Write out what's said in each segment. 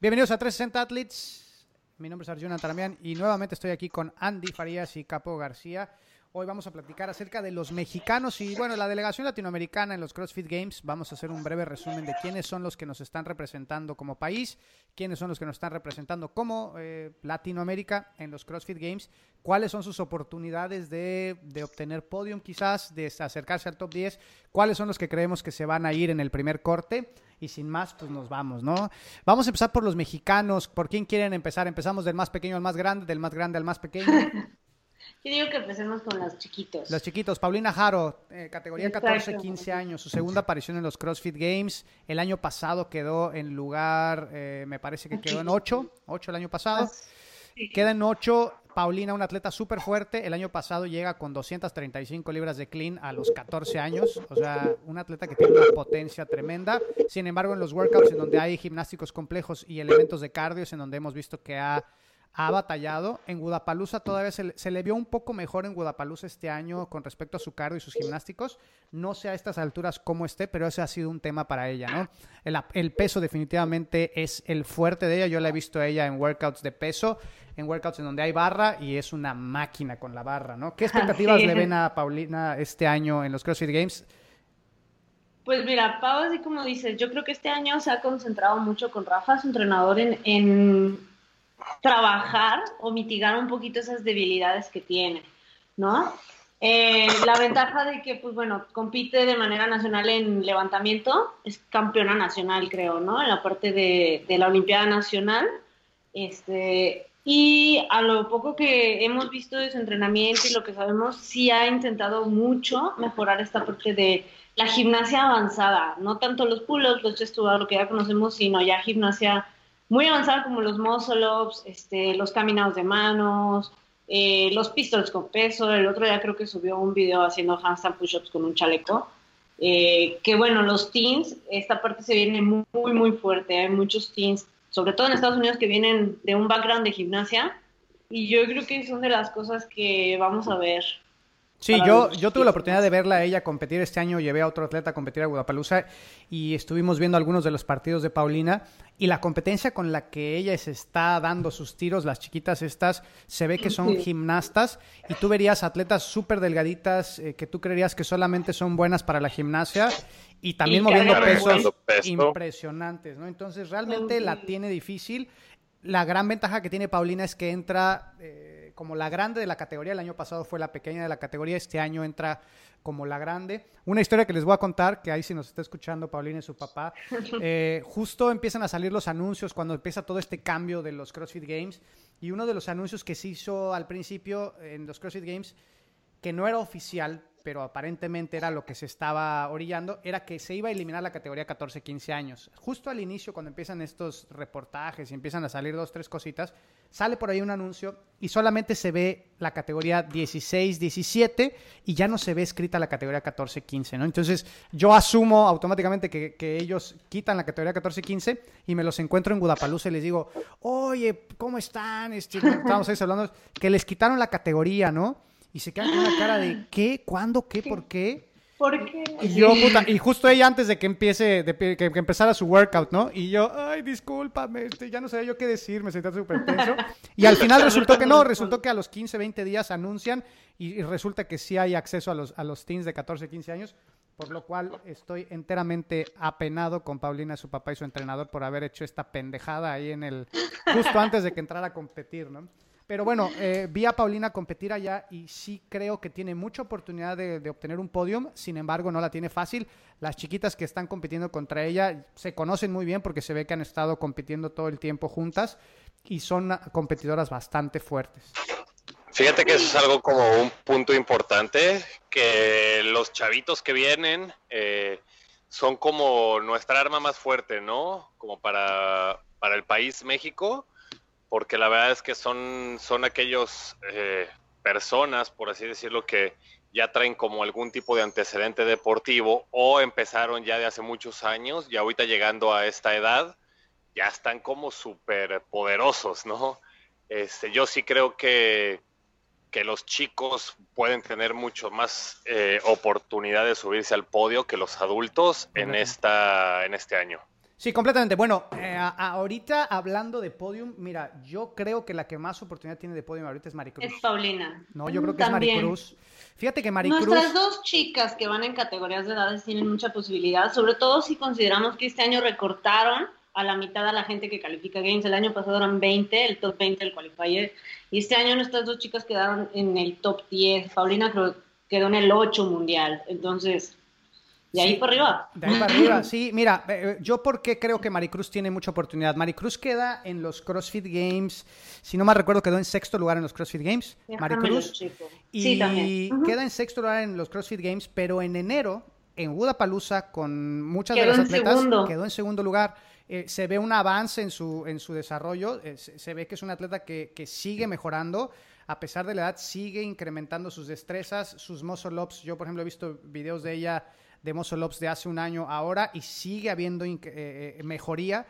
Bienvenidos a 360 Athletes. Mi nombre es Arjuna Taramian y nuevamente estoy aquí con Andy Farías y Capo García. Hoy vamos a platicar acerca de los mexicanos y, bueno, la delegación latinoamericana en los CrossFit Games. Vamos a hacer un breve resumen de quiénes son los que nos están representando como país, quiénes son los que nos están representando como eh, Latinoamérica en los CrossFit Games, cuáles son sus oportunidades de, de obtener podium quizás, de acercarse al top 10, cuáles son los que creemos que se van a ir en el primer corte. Y sin más, pues nos vamos, ¿no? Vamos a empezar por los mexicanos. ¿Por quién quieren empezar? Empezamos del más pequeño al más grande, del más grande al más pequeño. Yo digo que empecemos con los chiquitos. Los chiquitos. Paulina Jaro, eh, categoría 14-15 años, su segunda aparición en los CrossFit Games. El año pasado quedó en lugar, eh, me parece que quedó en 8, 8 el año pasado. Queda en 8. Paulina, una atleta súper fuerte. El año pasado llega con 235 libras de clean a los 14 años. O sea, una atleta que tiene una potencia tremenda. Sin embargo, en los workouts en donde hay gimnásticos complejos y elementos de cardio, es en donde hemos visto que ha ha batallado. En Gudapalusa todavía se, le vio un poco mejor en Gudapalusa este año con respecto a su cardio y sus gimnásticos. No sé a estas alturas cómo esté, pero ese ha sido un tema para ella, ¿no? El, peso definitivamente es el fuerte de ella. Yo la he visto a ella en workouts de peso, en workouts en donde hay barra y es una máquina con la barra, ¿no? ¿Qué expectativas le ven a Paulina este año en los CrossFit Games? Pues mira, Pau, así como dices, yo creo que este año se ha concentrado mucho con Rafa, su entrenador, en trabajar o mitigar un poquito esas debilidades que tiene, ¿no? Eh, la ventaja de que, pues bueno, compite de manera nacional en levantamiento, es campeona nacional, creo, ¿no? En la parte de, de la Olimpiada Nacional. Este, y a lo poco que hemos visto de su entrenamiento y lo que sabemos, sí ha intentado mucho mejorar esta parte de la gimnasia avanzada, no tanto los pull-ups, los chest lo que ya conocemos, sino ya gimnasia muy avanzada como los muscle ups, este, los caminados de manos, eh, los pistols con peso. El otro día creo que subió un video haciendo handstand push-ups con un chaleco. Eh, que bueno, los teens, esta parte se viene muy, muy fuerte. Hay muchos teens, sobre todo en Estados Unidos, que vienen de un background de gimnasia. Y yo creo que son de las cosas que vamos a ver Sí, yo, yo tuve la oportunidad de verla a ella competir este año, llevé a otro atleta a competir a Guadalajara y estuvimos viendo algunos de los partidos de Paulina. Y la competencia con la que ella se está dando sus tiros, las chiquitas estas, se ve que son gimnastas. Y tú verías atletas súper delgaditas eh, que tú creerías que solamente son buenas para la gimnasia y también moviendo pesos impresionantes, ¿no? Entonces realmente la tiene difícil. La gran ventaja que tiene Paulina es que entra... Eh, como la grande de la categoría. El año pasado fue la pequeña de la categoría. Este año entra como la grande. Una historia que les voy a contar, que ahí si nos está escuchando Paulina y su papá. Eh, justo empiezan a salir los anuncios cuando empieza todo este cambio de los CrossFit Games. Y uno de los anuncios que se hizo al principio en los CrossFit Games, que no era oficial, pero aparentemente era lo que se estaba orillando, era que se iba a eliminar la categoría 14-15 años. Justo al inicio, cuando empiezan estos reportajes y empiezan a salir dos, tres cositas, sale por ahí un anuncio y solamente se ve la categoría 16-17 y ya no se ve escrita la categoría 14-15, ¿no? Entonces yo asumo automáticamente que, ellos quitan la categoría 14-15 y me los encuentro en Guadalajara y les digo, oye, ¿cómo están? Este, estábamos ahí hablando, que les quitaron la categoría, ¿no? Y se quedan con una cara de ¿qué? ¿Cuándo? ¿Qué? ¿Por qué? ¿Por qué? Y yo, puta, y justo ella antes de que empiece, de que, empezara su workout, ¿no? Y yo, ay, discúlpame, este, ya no sabía yo qué decir, me sentía súper tenso. Y al final resultó que no, resultó que a los 15, 20 días anuncian y, resulta que sí hay acceso a los, a los teens de 14, 15 años, por lo cual estoy enteramente apenado con Paulina, su papá y su entrenador por haber hecho esta pendejada ahí en el, justo antes de que entrara a competir, ¿no? Pero bueno, eh, vi a Paulina competir allá y sí creo que tiene mucha oportunidad de, obtener un podium, sin embargo no la tiene fácil. Las chiquitas que están compitiendo contra ella se conocen muy bien porque se ve que han estado compitiendo todo el tiempo juntas y son competidoras bastante fuertes. Fíjate que eso es algo como un punto importante, que los chavitos que vienen eh, son como nuestra arma más fuerte, ¿no? Como para, para el país México porque la verdad es que son, son aquellos eh, personas, por así decirlo, que ya traen como algún tipo de antecedente deportivo o empezaron ya de hace muchos años y ahorita llegando a esta edad ya están como súper poderosos, ¿no? Este, yo sí creo que, que los chicos pueden tener mucho más eh, oportunidad de subirse al podio que los adultos en, esta, en este año. Sí, completamente. Bueno, eh, ahorita hablando de podium, mira, yo creo que la que más oportunidad tiene de podium ahorita es Maricruz. Es Paulina. No, yo creo que es Maricruz. Fíjate que Maricruz. Nuestras dos chicas que van en categorías de edades tienen mucha posibilidad, sobre todo si consideramos que este año recortaron a la mitad a la gente que califica Games. El año pasado eran 20, el top 20 del qualifier. Y este año nuestras dos chicas quedaron en el top 10. Paulina creo quedó en el 8 mundial. Entonces, de ahí para arriba. De ahí para arriba, sí. Mira, eh, eh, yo porque creo que Maricruz tiene mucha oportunidad. Maricruz queda en los CrossFit Games, si no me recuerdo, quedó en sexto lugar en los CrossFit Games. Maricruz. Y sí, también. queda en sexto lugar en los CrossFit Games, pero en enero, en Budapalooza, con muchas de las atletas, quedó en segundo lugar. Eh, se ve un avance en su, en su desarrollo, se, ve que es un atleta que, que sigue mejorando a pesar de la edad, sigue incrementando sus destrezas, sus muscle ups. Yo, por ejemplo, he visto videos de ella de muscle de hace un año ahora y sigue habiendo eh, eh, mejoría.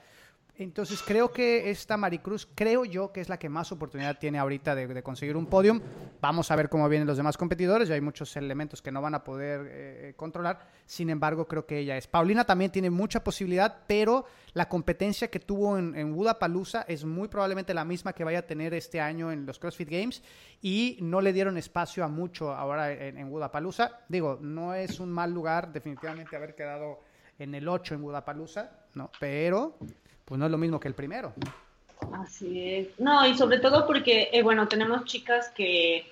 Entonces creo que esta Maricruz, creo yo que es la que más oportunidad tiene ahorita de, conseguir un podium. Vamos a ver cómo vienen los demás competidores, ya hay muchos elementos que no van a poder eh, controlar. Sin embargo, creo que ella es. Paulina también tiene mucha posibilidad, pero la competencia que tuvo en, en Budapalooza es muy probablemente la misma que vaya a tener este año en los CrossFit Games y no le dieron espacio a mucho ahora en, en Budapalooza. Digo, no es un mal lugar definitivamente haber quedado en el 8 en Budapalooza, ¿no? Pero pues no es lo mismo que el primero. Así es. No, y sobre todo porque, eh, bueno, tenemos chicas que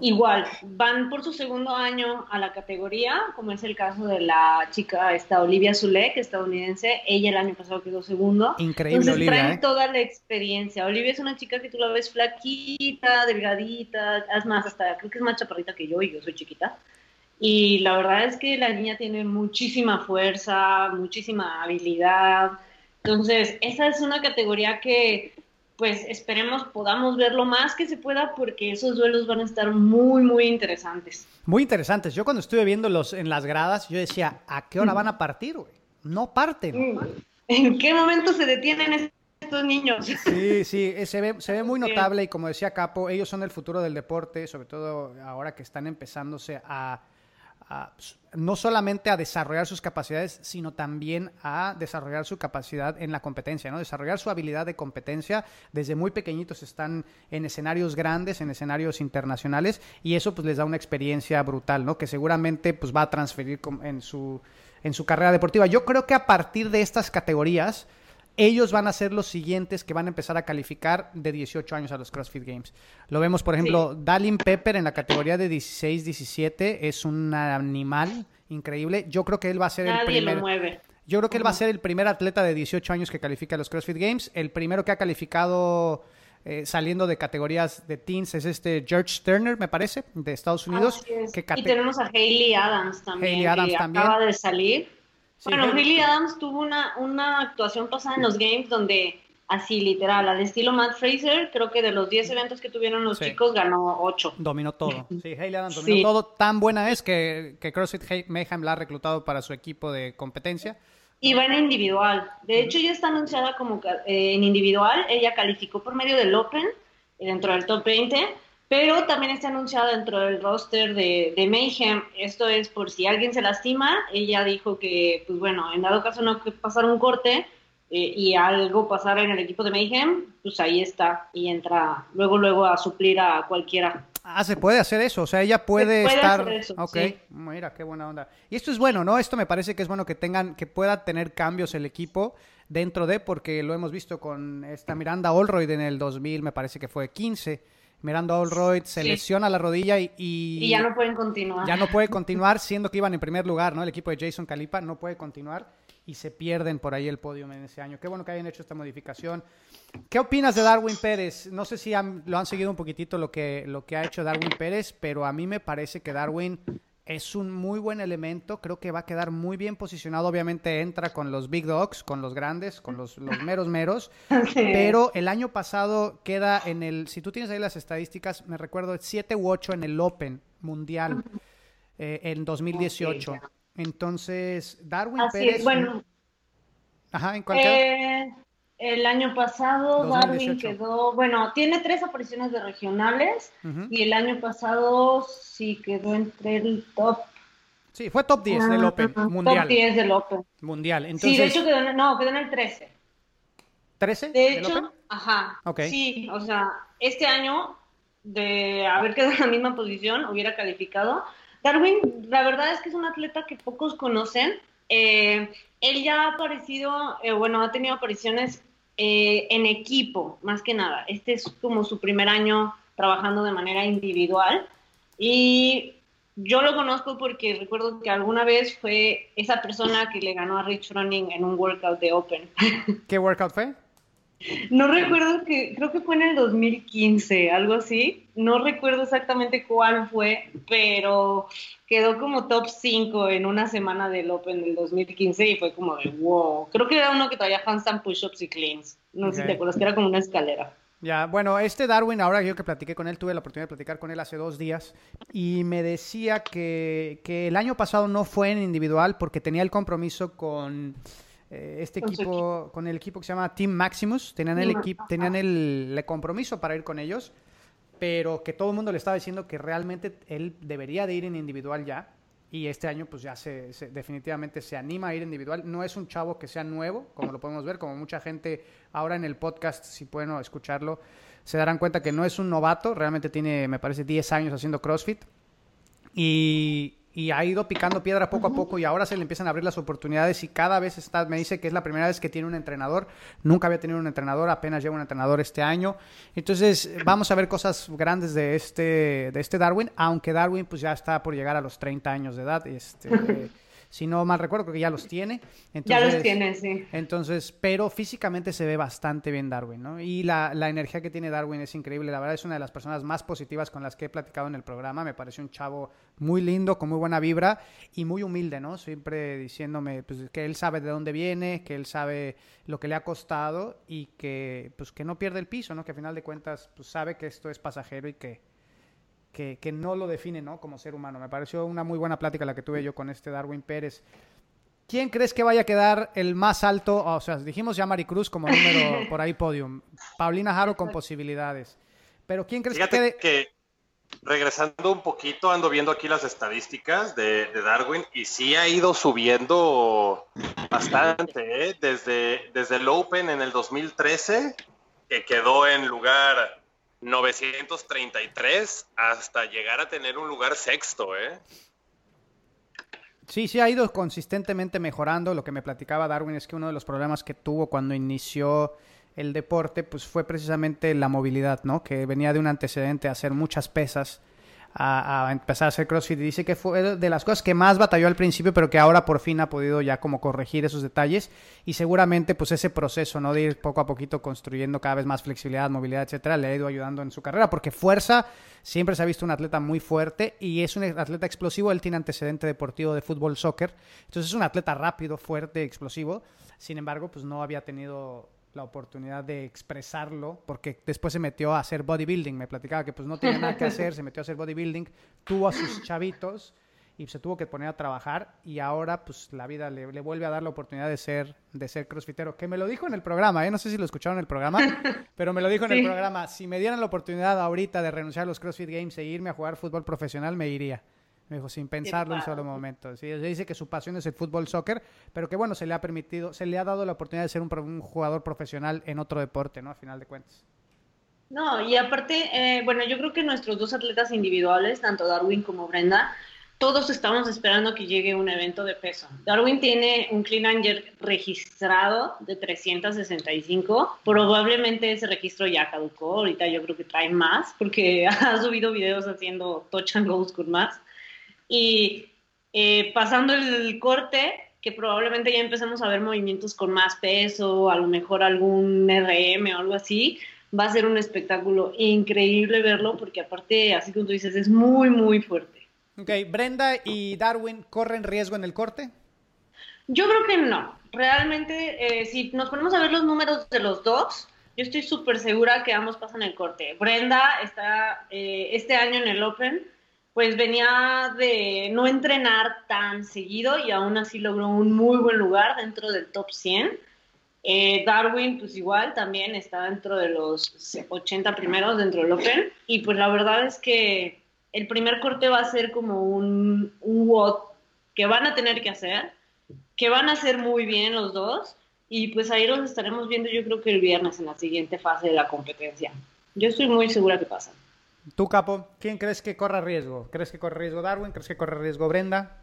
igual van por su segundo año a la categoría, como es el caso de la chica esta Olivia Zulek, estadounidense. Ella el año pasado quedó segundo. Increíble, Entonces, Olivia. Traen ¿eh? toda la experiencia. Olivia es una chica que tú la ves flaquita, delgadita, es más, hasta creo que es más chaparrita que yo y yo soy chiquita. Y la verdad es que la niña tiene muchísima fuerza, muchísima habilidad entonces, esa es una categoría que pues esperemos podamos ver lo más que se pueda porque esos duelos van a estar muy, muy interesantes. Muy interesantes. Yo cuando estuve viéndolos en las gradas, yo decía, ¿a qué hora van a partir, güey? No parten. ¿En qué momento se detienen estos niños? Sí, sí, se ve, se ve muy notable y como decía Capo, ellos son el futuro del deporte, sobre todo ahora que están empezándose a no solamente a desarrollar sus capacidades, sino también a desarrollar su capacidad en la competencia, ¿no? Desarrollar su habilidad de competencia. Desde muy pequeñitos están en escenarios grandes, en escenarios internacionales, y eso pues les da una experiencia brutal, ¿no? Que seguramente pues va a transferir en su, en su carrera deportiva. Yo creo que a partir de estas categorías, ellos van a ser los siguientes que van a empezar a calificar de 18 años a los CrossFit Games. Lo vemos, por ejemplo, Dalin Pepper en la categoría de 16-17 es un animal increíble. Yo creo que él va a ser el primer. Yo creo que él va a ser el primer atleta de 18 años que califica a los CrossFit Games. El primero que ha calificado eh, saliendo de categorías de teens es este George Turner, me parece, de Estados Unidos. y tenemos a Hayley Adams también. Hayley Adams también. Acaba de salir bueno, Riley Adams tuvo una, una actuación pasada en los Games donde, así literal, al estilo Matt Fraser, creo que de los 10 eventos que tuvieron los chicos, ganó 8. Dominó todo. Sí, Hayley Adams dominó todo. Tan buena es que, que CrossFit Mayhem la ha reclutado para su equipo de competencia. Y va en individual. De hecho, ya está anunciada como eh, en individual. Ella calificó por medio del Open, dentro del top 20 pero también está anunciada dentro del roster de, de, Mayhem. Esto es por si alguien se lastima. Ella dijo que, pues bueno, en dado caso no que pasar un corte eh, y algo pasara en el equipo de Mayhem, pues ahí está y entra luego, luego a suplir a cualquiera. Ah, se puede hacer eso, o sea, ella puede, estar. Hacer eso, ok, mira, qué buena onda. Y esto es bueno, ¿no? Esto me parece que es bueno que tengan, que pueda tener cambios el equipo dentro de, porque lo hemos visto con esta Miranda Allroyd en el 2000, me parece que fue 15 Miranda Allroyd se lesiona la rodilla y, y, ya no pueden continuar. Ya no puede continuar, siendo que iban en primer lugar, ¿no? El equipo de Jason Calipa no puede continuar y se pierden por ahí el podio en ese año. Qué bueno que hayan hecho esta modificación. ¿Qué opinas de Darwin Pérez? No sé si lo han seguido un poquitito lo que, lo que ha hecho Darwin Pérez, pero a mí me parece que Darwin es un muy buen elemento, creo que va a quedar muy bien posicionado, obviamente entra con los big dogs, con los grandes, con los, meros meros, pero el año pasado queda en el, si tú tienes ahí las estadísticas, me recuerdo 7 u 8 en el Open Mundial eh, en 2018. Entonces, Darwin Pérez... bueno. Ajá, ¿en cualquier... El año pasado Darwin quedó, bueno, tiene tres apariciones de regionales y el año pasado sí quedó entre el top Sí, fue top 10 del Open, mundial. Top 10 del Open. Mundial. Entonces, sí, de hecho quedó en, no, quedó en el 13. ¿13? De hecho, ajá. Sí, o sea, este año, de haber quedado en la misma posición, hubiera calificado. Darwin, la verdad es que es un atleta que pocos conocen. Eh, él ya ha aparecido, eh, bueno, ha tenido apariciones eh, en equipo, más que nada. Este es como su primer año trabajando de manera individual. Y yo lo conozco porque recuerdo que alguna vez fue esa persona que le ganó a Rich Running en un workout de Open. ¿Qué workout fue? No recuerdo que, creo que fue en el 2015, algo así. No recuerdo exactamente cuál fue, pero quedó como top 5 en una semana del Open del 2015 y fue como de wow. Creo que era uno que todavía handstand push-ups y cleans. No sé si te acuerdas que era como una escalera. Ya, bueno, este Darwin, ahora yo que platiqué con él, tuve la oportunidad de platicar con él hace dos días y me decía que, que el año pasado no fue en individual porque tenía el compromiso con eh, este equipo, con el equipo que se llama Team Maximus, tenían el equipo, tenían el, compromiso para ir con ellos, pero que todo el mundo le estaba diciendo que realmente él debería de ir en individual ya. Y este año pues ya se, definitivamente se anima a ir individual. No es un chavo que sea nuevo, como lo podemos ver, como mucha gente ahora en el podcast, si pueden escucharlo, se darán cuenta que no es un novato, realmente tiene, me parece, 10 años haciendo CrossFit. Y, y ha ido picando piedra poco a poco y ahora se le empiezan a abrir las oportunidades y cada vez está, me dice que es la primera vez que tiene un entrenador, nunca había tenido un entrenador, apenas lleva un entrenador este año. Entonces vamos a ver cosas grandes de este, de este Darwin, aunque Darwin pues ya está por llegar a los 30 años de edad. Este, si no mal recuerdo, creo que ya los tiene. ya los tiene, sí. Entonces, pero físicamente se ve bastante bien Darwin, ¿no? Y la, la, energía que tiene Darwin es increíble. La verdad es una de las personas más positivas con las que he platicado en el programa. Me pareció un chavo muy lindo, con muy buena vibra y muy humilde, ¿no? Siempre diciéndome pues, que él sabe de dónde viene, que él sabe lo que le ha costado y que, pues, que no pierde el piso, ¿no? Que a final de cuentas pues, sabe que esto es pasajero y que que, no lo define ¿no? como ser humano. Me pareció una muy buena plática la que tuve yo con este Darwin Pérez. ¿Quién crees que vaya a quedar el más alto? O sea, dijimos ya Maricruz como número por ahí podium. Paulina Jaro con posibilidades. Pero ¿quién crees que que regresando un poquito, ando viendo aquí las estadísticas de, Darwin y sí ha ido subiendo bastante, ¿eh? desde, desde el Open en el 2013, que quedó en lugar 933 hasta llegar a tener un lugar sexto, ¿eh? Sí, sí, ha ido consistentemente mejorando. Lo que me platicaba Darwin es que uno de los problemas que tuvo cuando inició el deporte, pues fue precisamente la movilidad, ¿no? Que venía de un antecedente a hacer muchas pesas a, empezar a hacer CrossFit. Dice que fue de las cosas que más batalló al principio, pero que ahora por fin ha podido ya como corregir esos detalles. Y seguramente pues ese proceso, ¿no? De ir poco a poquito construyendo cada vez más flexibilidad, movilidad, etcétera, le ha ido ayudando en su carrera. Porque fuerza, siempre se ha visto un atleta muy fuerte y es un atleta explosivo. Él tiene antecedente deportivo de fútbol, soccer. Entonces es un atleta rápido, fuerte, explosivo. Sin embargo, pues no había tenido la oportunidad de expresarlo, porque después se metió a hacer bodybuilding, me platicaba que pues no tenía nada que hacer, se metió a hacer bodybuilding, tuvo a sus chavitos y se tuvo que poner a trabajar y ahora pues la vida le, vuelve a dar la oportunidad de ser de ser crossfitero, que me lo dijo en el programa, ¿eh? no sé si lo escucharon en el programa, pero me lo dijo en el programa, si me dieran la oportunidad ahorita de renunciar a los CrossFit Games e irme a jugar fútbol profesional, me iría. Me dijo, sin pensarlo un solo momento. Sí, dice que su pasión es el fútbol soccer, pero que bueno, se le ha permitido, se le ha dado la oportunidad de ser un, jugador profesional en otro deporte, ¿no? A final de cuentas. No, y aparte, eh, bueno, yo creo que nuestros dos atletas individuales, tanto Darwin como Brenda, todos estamos esperando que llegue un evento de peso. Darwin tiene un clean and registrado de 365. Probablemente ese registro ya caducó. Ahorita yo creo que trae más porque ha subido videos haciendo touch and goes con más. Y eh, pasando el corte, que probablemente ya empecemos a ver movimientos con más peso, a lo mejor algún RM o algo así, va a ser un espectáculo increíble verlo porque aparte, así como tú dices, es muy, muy fuerte. Ok, Brenda y Darwin corren riesgo en el corte. Yo creo que no. Realmente, eh, si nos ponemos a ver los números de los dos, yo estoy súper segura que ambos pasan el corte. Brenda está eh, este año en el Open pues venía de no entrenar tan seguido y aún así logró un muy buen lugar dentro del top 100. Eh, Darwin, pues igual, también está dentro de los 80 primeros dentro del Open. Y pues la verdad es que el primer corte va a ser como un, un que van a tener que hacer, que van a hacer muy bien los dos, y pues ahí los estaremos viendo yo creo que el viernes en la siguiente fase de la competencia. Yo estoy muy segura que pasa. Tú, Capo, ¿quién crees que corra riesgo? ¿Crees que corre riesgo Darwin? ¿Crees que corre riesgo Brenda?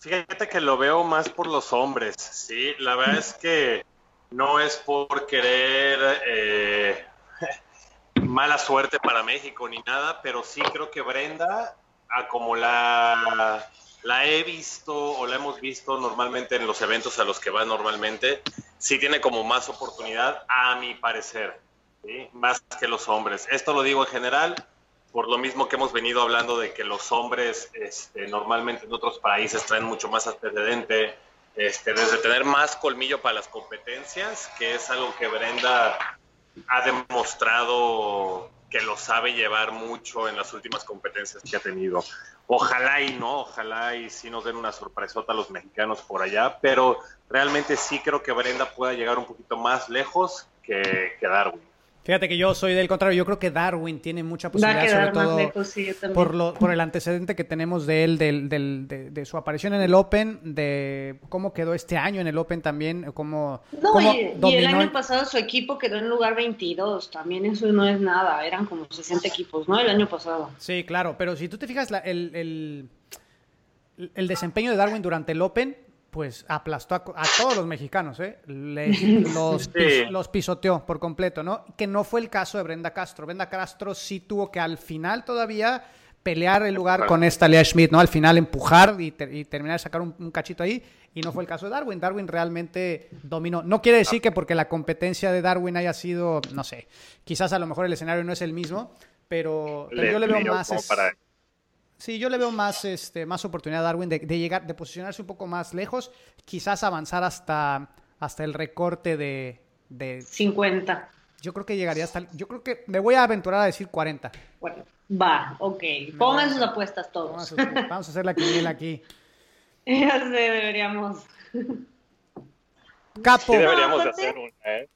Fíjate que lo veo más por los hombres, sí. La verdad es que no es por querer eh, mala suerte para México ni nada, pero sí creo que Brenda, a como la, la he visto o la hemos visto normalmente en los eventos a los que va normalmente, sí tiene como más oportunidad, a mi parecer, más que los hombres. Esto lo digo en general, por lo mismo que hemos venido hablando de que los hombres este, normalmente en otros países traen mucho más antecedente, este, desde tener más colmillo para las competencias, que es algo que Brenda ha demostrado que lo sabe llevar mucho en las últimas competencias que ha tenido. Ojalá y no, ojalá y sí nos den una sorpresota a los mexicanos por allá, pero realmente sí creo que Brenda pueda llegar un poquito más lejos que, que Darwin. Fíjate que yo soy del contrario, yo creo que Darwin tiene mucha posibilidad, sobre todo por, lo, por el antecedente que tenemos de él, del, del, de, su aparición en el Open, de cómo quedó este año en el Open también, cómo, no, y, el año pasado su equipo quedó en lugar 22, también eso no es nada, eran como 60 equipos, ¿no? El año pasado. Sí, claro, pero si tú te fijas el, el, el desempeño de Darwin durante el Open, pues aplastó a, todos los mexicanos, ¿eh? los, pisoteó por completo, ¿no? Que no fue el caso de Brenda Castro. Brenda Castro sí tuvo que al final todavía pelear el lugar con esta Lea Schmidt, ¿no? Al final empujar y, terminar de sacar un, cachito ahí, y no fue el caso de Darwin. Darwin realmente dominó. No quiere decir que porque la competencia de Darwin haya sido, no sé, quizás a lo mejor el escenario no es el mismo, pero, yo le veo más... Sí, yo le veo más, este, más oportunidad a Darwin de, llegar, de posicionarse un poco más lejos, quizás avanzar hasta, hasta el recorte de, de 50. Yo creo que llegaría hasta, yo creo que me voy a aventurar a decir 40. Bueno, va, ok. Pongan sus apuestas todos. Vamos a, hacer la quiniela aquí. ya sé, deberíamos. Capo. Sí, deberíamos hacer una, ¿eh?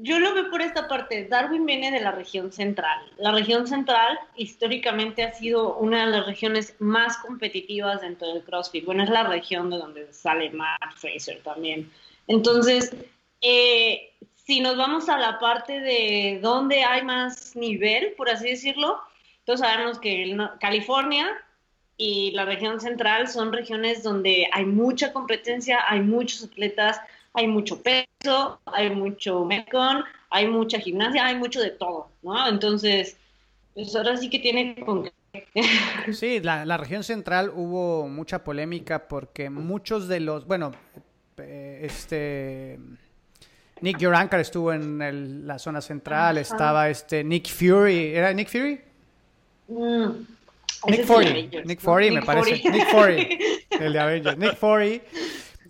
Yo lo veo por esta parte. Darwin viene de la región central. La región central históricamente ha sido una de las regiones más competitivas dentro del CrossFit. Bueno, es la región de donde sale Matt Fraser también. Entonces, eh, si nos vamos a la parte de donde hay más nivel, por así decirlo, todos sabemos que California y la región central son regiones donde hay mucha competencia, hay muchos atletas, hay mucho peso, hay mucho mecon, hay mucha gimnasia, hay mucho de todo, ¿no? Entonces, pues ahora sí que tiene con Sí, la, la, región central hubo mucha polémica porque muchos de los, bueno, eh, este Nick Yorankar estuvo en la zona central, estaba este Nick Fury, ¿era Nick Fury? Mm, Nick Fury, Nick Fury me parece, Nick Fury, el de Avengers, Nick Fury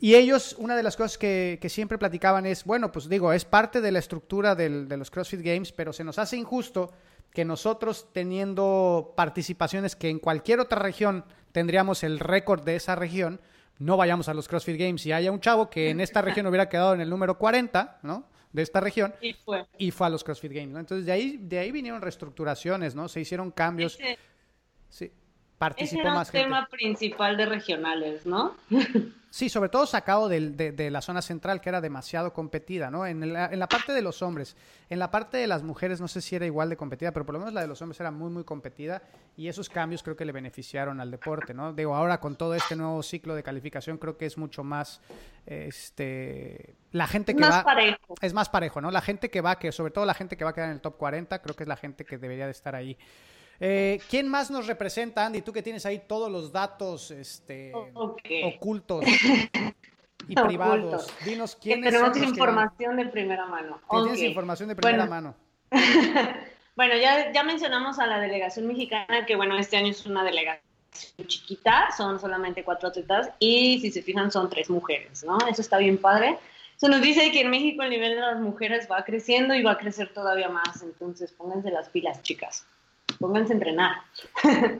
y ellos, una de las cosas que, siempre platicaban es, bueno, pues digo, es parte de la estructura de los CrossFit Games, pero se nos hace injusto que nosotros teniendo participaciones que en cualquier otra región tendríamos el récord de esa región, no vayamos a los CrossFit Games y haya un chavo que en esta región hubiera quedado en el número 40, ¿no? De esta región. Y fue. Y fue a los CrossFit Games, ¿no? Entonces de ahí, de ahí vinieron reestructuraciones, ¿no? Se hicieron cambios. sí, participó ese era más el tema principal de regionales, ¿no? Sí, sobre todo sacado de, la zona central, que era demasiado competida, ¿no? En la, en la, parte de los hombres. En la parte de las mujeres no sé si era igual de competida, pero por lo menos la de los hombres era muy, muy competida y esos cambios creo que le beneficiaron al deporte, ¿no? Digo, ahora con todo este nuevo ciclo de calificación creo que es mucho más, este, la gente que más va... Parejo. Es más parejo, ¿no? La gente que va, que sobre todo la gente que va a quedar en el top 40, creo que es la gente que debería de estar ahí. Eh, ¿Quién más nos representa, Andy? Tú que tienes ahí todos los datos este, ocultos y privados. Dinos quién es. Tenemos información de primera mano. Tienes información de primera mano. bueno, ya, ya mencionamos a la delegación mexicana, que bueno, este año es una delegación chiquita, son solamente cuatro atletas y si se fijan son tres mujeres, ¿no? Eso está bien padre. Se nos dice que en México el nivel de las mujeres va creciendo y va a crecer todavía más, entonces pónganse las pilas, chicas pónganse a entrenar.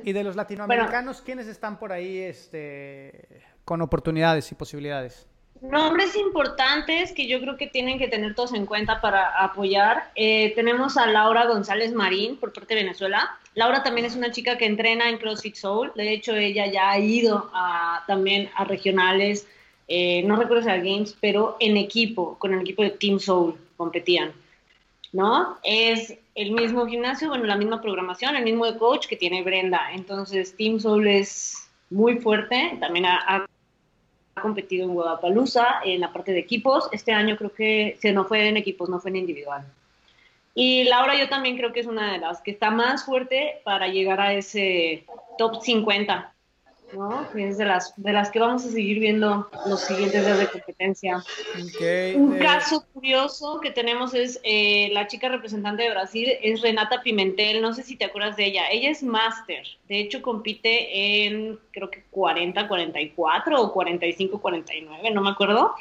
Y de los latinoamericanos, ¿quiénes están por ahí este, con oportunidades y posibilidades? Nombres importantes que yo creo que tienen que tener todos en cuenta para apoyar. Eh, tenemos a Laura González Marín por parte de Venezuela. Laura también es una chica que entrena en CrossFit Soul. De hecho, ella ya ha ido a, también a regionales, eh, no recuerdo si a Games, pero en equipo, con el equipo de Team Soul competían. ¿No? Es el mismo gimnasio, bueno, la misma programación, el mismo coach que tiene Brenda. Entonces, Team Soul es muy fuerte. También ha competido en Guadalajara en la parte de equipos. Este año creo que se no fue en equipos, no fue en individual. Y Laura yo también creo que es una de las que está más fuerte para llegar a ese top 50. ¿No? Es de las, de las que vamos a seguir viendo los siguientes días de competencia. Un eh, caso curioso que tenemos es eh, la chica representante de Brasil, es Renata Pimentel, no sé si te acuerdas de ella, ella es máster, de hecho compite en creo que 40, 44 o 45, 49, no me acuerdo.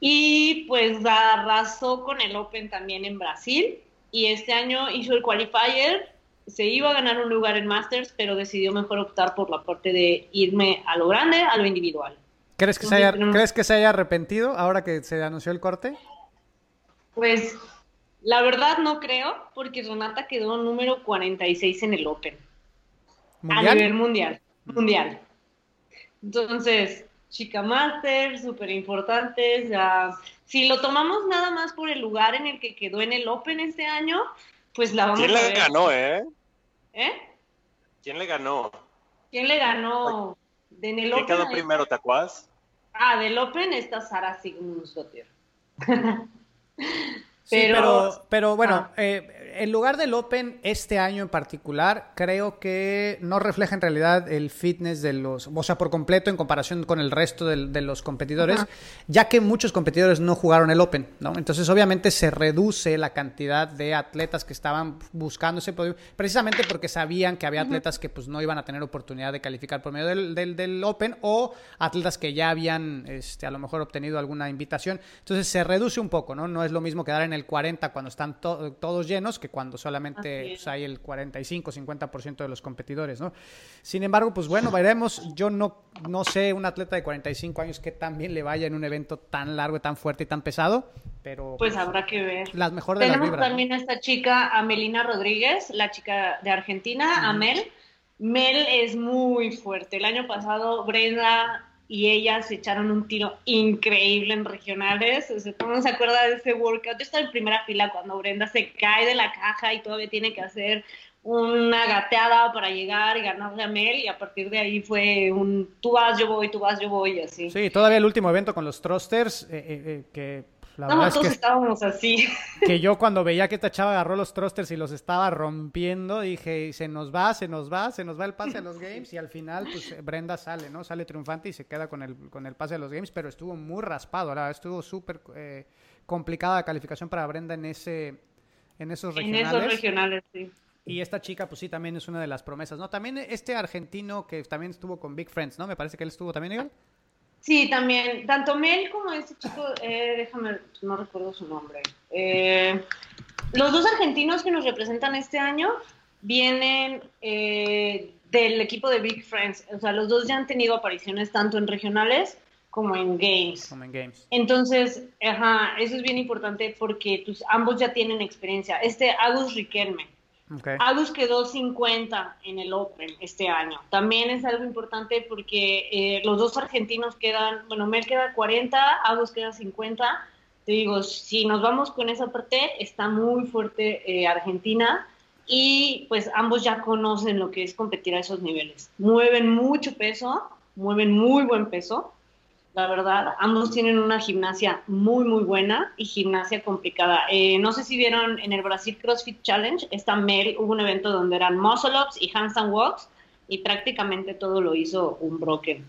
Y pues arrasó con el Open también en Brasil y este año hizo el qualifier se iba a ganar un lugar en Masters, pero decidió mejor optar por la parte de irme a lo grande, a lo individual. ¿Crees que, se haya, ¿crees que se haya arrepentido ahora que se anunció el corte? Pues la verdad no creo, porque Renata quedó número 46 en el Open. A nivel mundial. Mundial. Entonces, chica Masters, súper importante. si lo tomamos nada más por el lugar en el que quedó en el Open este año, pues la vamos ¿Quién le ganó, eh? ¿Eh? ¿Quién le ganó? ¿Quién le ganó? De en el ¿Quién quedó primero, te acuerdas? Ah, del Open está Sara Sigmundsdóttir. pero, pero, bueno, ah. eh, el lugar del Open este año en particular creo que no refleja en realidad el fitness de los, o sea, por completo en comparación con el resto de, los competidores, ya que muchos competidores no jugaron el Open, ¿no? Entonces obviamente se reduce la cantidad de atletas que estaban buscando ese podio, precisamente porque sabían que había atletas que pues no iban a tener oportunidad de calificar por medio del, del, Open o atletas que ya habían este, a lo mejor obtenido alguna invitación. Entonces se reduce un poco, ¿no? No es lo mismo quedar en el 40 cuando están todos llenos que cuando solamente pues, hay el 45, 50% de los competidores, ¿no? Sin embargo, pues bueno, veremos. Yo no, no sé un atleta de 45 años que también le vaya en un evento tan largo, tan fuerte y tan pesado, pero... Pues, pues habrá que ver. Las mejores de Tenemos también a esta chica, Amelina Rodríguez, la chica de Argentina, Amel. Mel es muy fuerte. El año pasado Brenda y ellas se echaron un tiro increíble en regionales. O sea, ¿Cómo se acuerda de ese workout? Yo estaba en primera fila cuando Brenda se cae de la caja y todavía tiene que hacer una gateada para llegar y ganarle a Mel y a partir de ahí fue un tú vas, yo voy, tú vas, yo voy, así. Sí, todavía el último evento con los thrusters, eh, eh, eh, que la no, todos estábamos así. Que yo cuando veía que esta chava agarró los thrusters y los estaba rompiendo, dije, se nos va, se nos va, se nos va el pase a los games y al final pues Brenda sale, ¿no? Sale triunfante y se queda con el, con el pase a los games, pero estuvo muy raspado, ahora estuvo súper eh, complicada la calificación para Brenda en ese en esos regionales. En esos regionales, sí. Y esta chica, pues sí, también es una de las promesas, ¿no? También este argentino que también estuvo con Big Friends, ¿no? Me parece que él estuvo también igual. Sí, también, tanto Mel como ese chico, eh, déjame, no recuerdo su nombre. Eh, los dos argentinos que nos representan este año vienen eh, del equipo de Big Friends. O sea, los dos ya han tenido apariciones tanto en regionales como en games. Como en games. Entonces, ajá, eso es bien importante porque pues, ambos ya tienen experiencia. Este Agus Riquelme, Okay. Agus quedó 50 en el Open este año. También es algo importante porque eh, los dos argentinos quedan, bueno, Mel queda 40, Agus queda 50. Te digo, si nos vamos con esa parte, está muy fuerte eh, Argentina y pues ambos ya conocen lo que es competir a esos niveles. Mueven mucho peso, mueven muy buen peso la verdad. Ambos tienen una gimnasia muy, muy buena y gimnasia complicada. Eh, no sé si vieron en el Brasil CrossFit Challenge, esta Mel, hubo un evento donde eran muscle ups y handstand walks y prácticamente todo lo hizo un broken.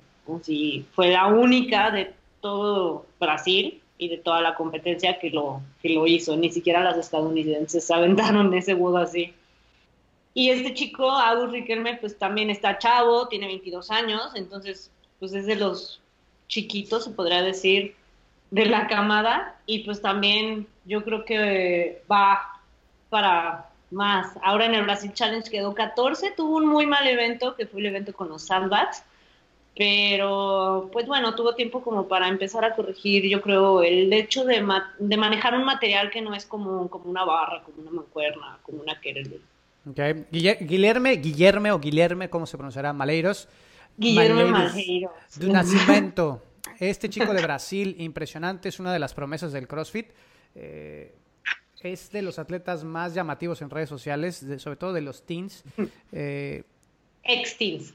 Fue la única de todo Brasil y de toda la competencia que lo, que lo hizo. Ni siquiera las estadounidenses aventaron ese vuelo así. Y este chico, Agus Riquelme, pues también está chavo, tiene 22 años, entonces pues es de los chiquito, se podría decir, de la camada y pues también yo creo que va para más. Ahora en el Brasil Challenge quedó 14, tuvo un muy mal evento que fue el evento con los Sandbats, pero pues bueno, tuvo tiempo como para empezar a corregir, yo creo, el hecho de, de manejar un material que no es como, como una barra, como una mancuerna, como una querelle. Okay. Guillerme, Guillerme o Guillerme, ¿cómo se pronunciará? Maleiros. Guillermo Maleiros. De nacimiento. Este chico de Brasil, impresionante, es una de las promesas del CrossFit. Eh, es de los atletas más llamativos en redes sociales, sobre todo de los teens. Eh, Ex-teens.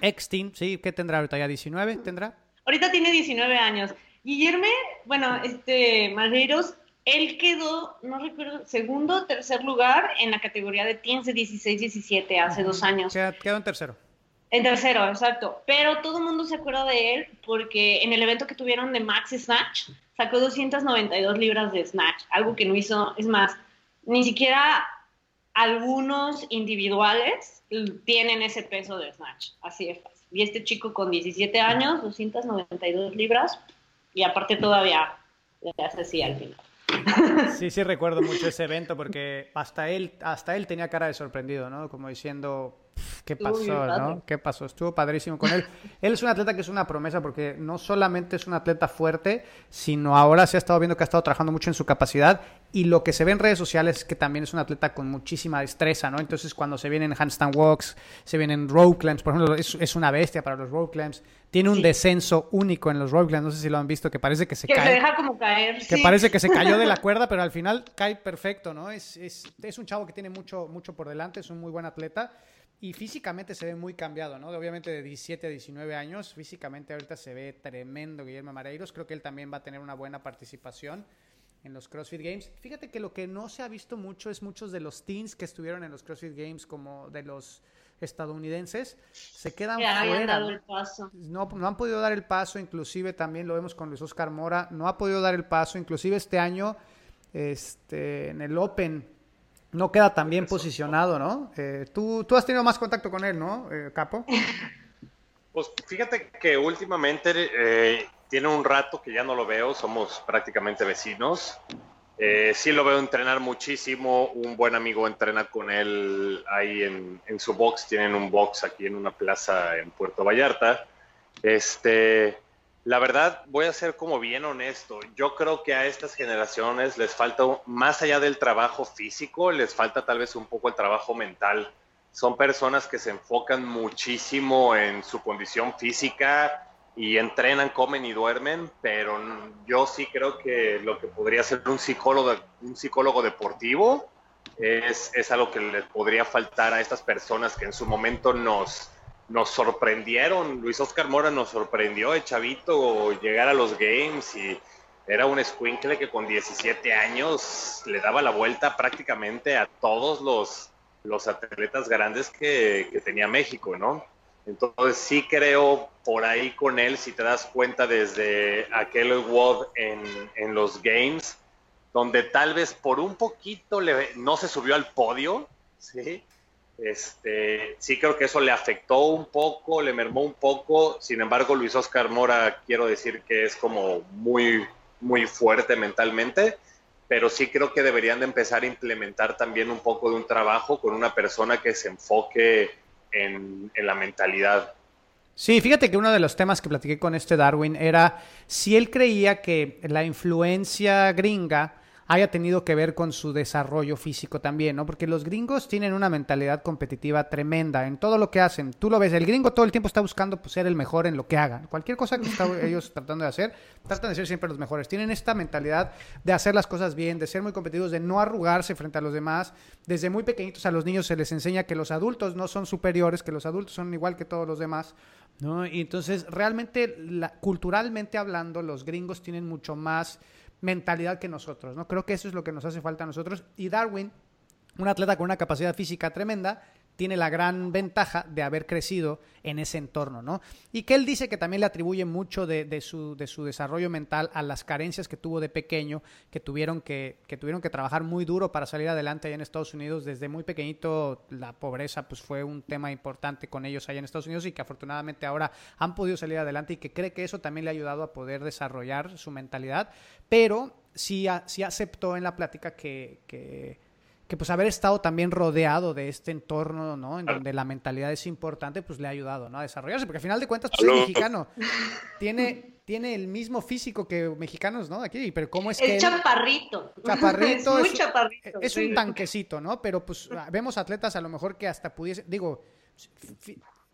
Ex-teen, sí. ¿Qué tendrá ahorita? ¿Ya 19 tendrá? Ahorita tiene 19 años. Guillermo, bueno, este, Maleiros, él quedó, no recuerdo, segundo o tercer lugar en la categoría de teens de 16-17 hace dos años. Quedó en tercero. En tercero, exacto. Pero todo el mundo se acuerda de él porque en el evento que tuvieron de Max Snatch sacó 292 libras de Snatch, algo que no hizo, es más, ni siquiera algunos individuales tienen ese peso de Snatch, así es fácil. Y este chico con 17 años, 292 libras, y aparte todavía le hace así al final. Sí, sí recuerdo mucho ese evento porque hasta él, hasta él tenía cara de sorprendido, ¿no? Como diciendo, ¿qué pasó, no? ¿Qué pasó? Estuvo padrísimo con él. Él es un atleta que es una promesa porque no solamente es un atleta fuerte, sino ahora se ha estado viendo que ha estado trabajando mucho en su capacidad y lo que se ve en redes sociales es que también es un atleta con muchísima destreza, ¿no? Entonces cuando se vienen handstand walks, se vienen rope climbs, por ejemplo, es, una bestia para los rope climbs. Tiene un descenso único en los rope climbs, no sé si lo han visto, que parece que se cae. Que se deja como caer. Que parece que se cayó de la cuerda, pero al final cae perfecto, ¿no? Es, es, es un chavo que tiene mucho, mucho por delante, es un muy buen atleta. Y físicamente se ve muy cambiado, ¿no? Obviamente de 17 a 19 años, físicamente ahorita se ve tremendo Guillermo Mareiros. Creo que él también va a tener una buena participación en los CrossFit Games. Fíjate que lo que no se ha visto mucho es muchos de los teens que estuvieron en los CrossFit Games, como de los estadounidenses, se quedan fuera. ¿no? No, han podido dar el paso, inclusive también lo vemos con Luis Oscar Mora, no ha podido dar el paso, inclusive este año este, en el Open no queda tan bien posicionado, ¿no? Eh, tú, tú has tenido más contacto con él, ¿no, eh, Capo? Pues fíjate que últimamente eh, tiene un rato que ya no lo veo, somos prácticamente vecinos. sí lo veo entrenar muchísimo, un buen amigo entrena con él ahí en, en, su box, tienen un box aquí en una plaza en Puerto Vallarta. Este, la verdad, voy a ser como bien honesto. Yo creo que a estas generaciones les falta, más allá del trabajo físico, les falta tal vez un poco el trabajo mental. Son personas que se enfocan muchísimo en su condición física y entrenan, comen y duermen, pero yo sí creo que lo que podría ser un psicólogo, un psicólogo deportivo es, es algo que les podría faltar a estas personas que en su momento nos, nos sorprendieron. Luis Oscar Mora nos sorprendió, el chavito, llegar a los games y era un squinkle que con 17 años le daba la vuelta prácticamente a todos los, los atletas grandes que, que tenía México, ¿no? Entonces sí creo por ahí con él, si te das cuenta desde aquel WOD en, en los games, donde tal vez por un poquito le, no se subió al podio, ¿sí? Este, sí creo que eso le afectó un poco, le mermó un poco. Sin embargo, Luis Oscar Mora, quiero decir que es como muy, muy fuerte mentalmente, pero sí creo que deberían de empezar a implementar también un poco de un trabajo con una persona que se enfoque en, en la mentalidad. Sí, fíjate que uno de los temas que platiqué con este Darwin era si él creía que la influencia gringa haya tenido que ver con su desarrollo físico también, ¿no? Porque los gringos tienen una mentalidad competitiva tremenda en todo lo que hacen. Tú lo ves, el gringo todo el tiempo está buscando pues, ser el mejor en lo que hagan. Cualquier cosa que están ellos tratando de hacer, tratan de ser siempre los mejores. Tienen esta mentalidad de hacer las cosas bien, de ser muy competitivos, de no arrugarse frente a los demás. Desde muy pequeñitos a los niños se les enseña que los adultos no son superiores, que los adultos son igual que todos los demás. ¿no? Y entonces, realmente, culturalmente hablando, los gringos tienen mucho más mentalidad que nosotros, ¿no? Creo que eso es lo que nos hace falta a nosotros. Y Darwin, un atleta con una capacidad física tremenda, tiene la gran ventaja de haber crecido en ese entorno, ¿no? Y que él dice que también le atribuye mucho de, su, de su desarrollo mental a las carencias que tuvo de pequeño, que tuvieron que, que tuvieron que trabajar muy duro para salir adelante allá en Estados Unidos. Desde muy pequeñito la pobreza pues fue un tema importante con ellos allá en Estados Unidos y que afortunadamente ahora han podido salir adelante y que cree que eso también le ha ayudado a poder desarrollar su mentalidad, pero sí, sí aceptó en la plática que que pues haber estado también rodeado de este entorno, ¿no? En donde la mentalidad es importante, pues le ha ayudado, ¿no? A desarrollarse, porque al final de cuentas, pues es mexicano. Tiene, tiene el mismo físico que mexicanos, ¿no? Aquí, pero ¿cómo es, que... Es chaparrito. Chaparrito. es muy chaparrito. Es un tanquecito, ¿no? Pero pues vemos atletas a lo mejor que hasta pudiese, digo,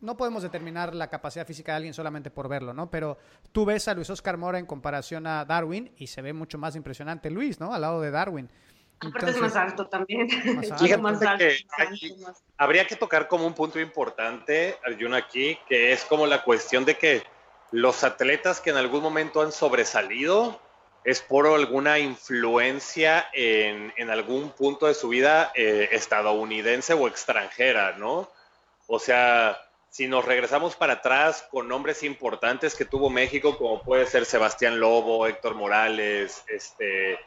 no podemos determinar la capacidad física de alguien solamente por verlo, ¿no? Pero tú ves a Luis Oscar Mora en comparación a Darwin y se ve mucho más impresionante Luis, ¿no? Al lado de Darwin. Aparte es más alto también. Más alto. habría que tocar como un punto importante, Arjuna, aquí, que es como la cuestión de que los atletas que en algún momento han sobresalido es por alguna influencia en, en algún punto de su vida eh, estadounidense o extranjera, ¿no? O sea, si nos regresamos para atrás con nombres importantes que tuvo México, como puede ser Sebastián Lobo, Héctor Morales, este,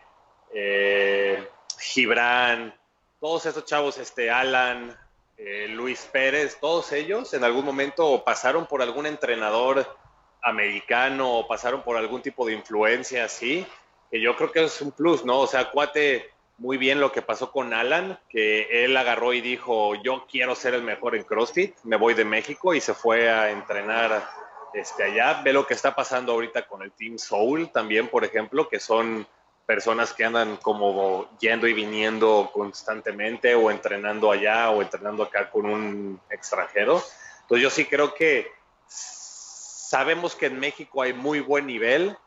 eh, Gibran, todos esos chavos, este, Alan, eh, Luis Pérez, todos ellos en algún momento pasaron por algún entrenador americano o pasaron por algún tipo de influencia así, que yo creo que es un plus, ¿no? O sea, cuate, muy bien lo que pasó con Alan, que él agarró y dijo, yo quiero ser el mejor en CrossFit, me voy de México y se fue a entrenar este, allá. Ve lo que está pasando ahorita con el Team Soul también, por ejemplo, que son personas que andan como yendo y viniendo constantemente o entrenando allá o entrenando acá con un extranjero. Entonces yo sí creo que sabemos que en México hay muy buen nivel,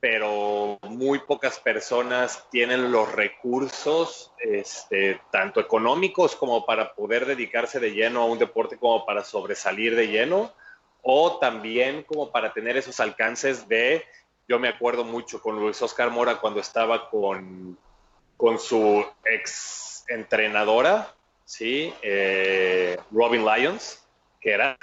pero muy pocas personas tienen los recursos, este, tanto económicos como para poder dedicarse de lleno a un deporte, como para sobresalir de lleno, o también como para tener esos alcances de yo me acuerdo mucho con Luis Oscar Mora cuando estaba con, con su ex entrenadora, ¿sí? Eh, Robin Lyons, que eran,